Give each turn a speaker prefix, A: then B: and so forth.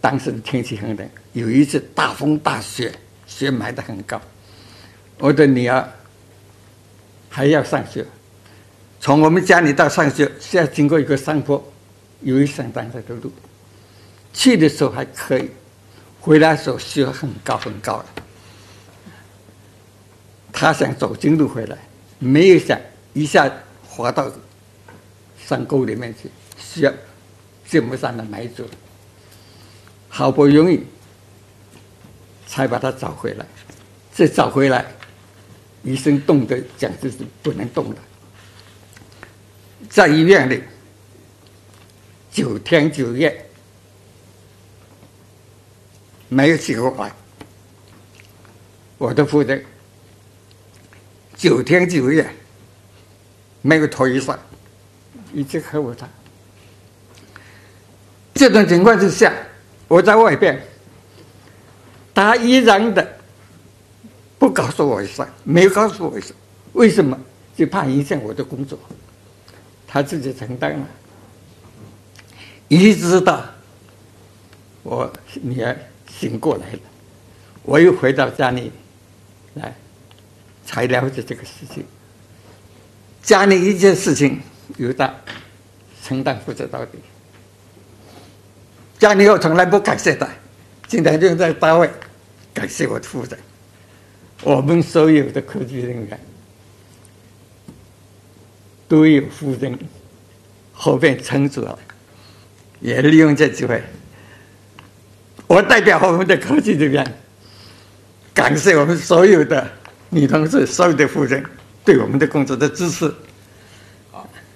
A: 当时的天气很冷，有一次大风大雪，雪埋得很高。我的女儿还要上学，从我们家里到上学需要经过一个山坡，有一上单车的路。去的时候还可以，回来的时候雪很高很高了。他想走近路回来，没有想一下滑到山沟里面去，雪这么上的埋住了。好不容易才把他找回来，这找回来。医生动的讲这是不能动了，在医院里九天九夜没有起过来，我的夫人九天九夜没有脱衣裳，一直呵护他。这种情况之下，我在外边，他依然的。不告诉我一声，没有告诉我一声，为什么？就怕影响我的工作。他自己承担了，一直到我女儿醒过来了，我又回到家里来，才了解这个事情。家里一件事情由他承担负责到底。家里我从来不感谢他，今天就在单位感谢我的夫人。我们所有的科技人员都有夫人后边撑住了，也利用这机会，我代表我们的科技人员感谢我们所有的女同志、所有的夫人对我们的工作的支持。